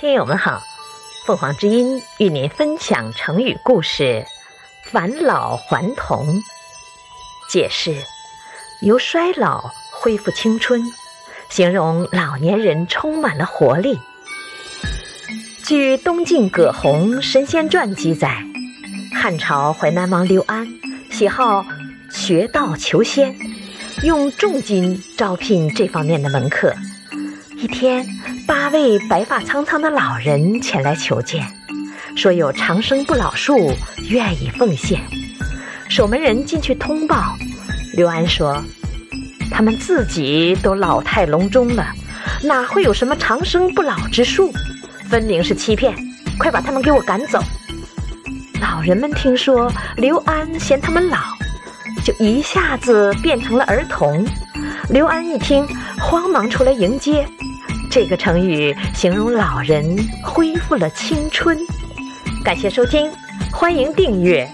听友们好，凤凰之音与您分享成语故事“返老还童”。解释：由衰老恢复青春，形容老年人充满了活力。据《东晋葛洪神仙传》记载，汉朝淮南王刘安喜好学道求仙，用重金招聘这方面的门客。一天，八位白发苍苍的老人前来求见，说有长生不老术，愿意奉献。守门人进去通报，刘安说：“他们自己都老态龙钟了，哪会有什么长生不老之术？分明是欺骗！快把他们给我赶走！”老人们听说刘安嫌他们老，就一下子变成了儿童。刘安一听，慌忙出来迎接。这个成语形容老人恢复了青春。感谢收听，欢迎订阅。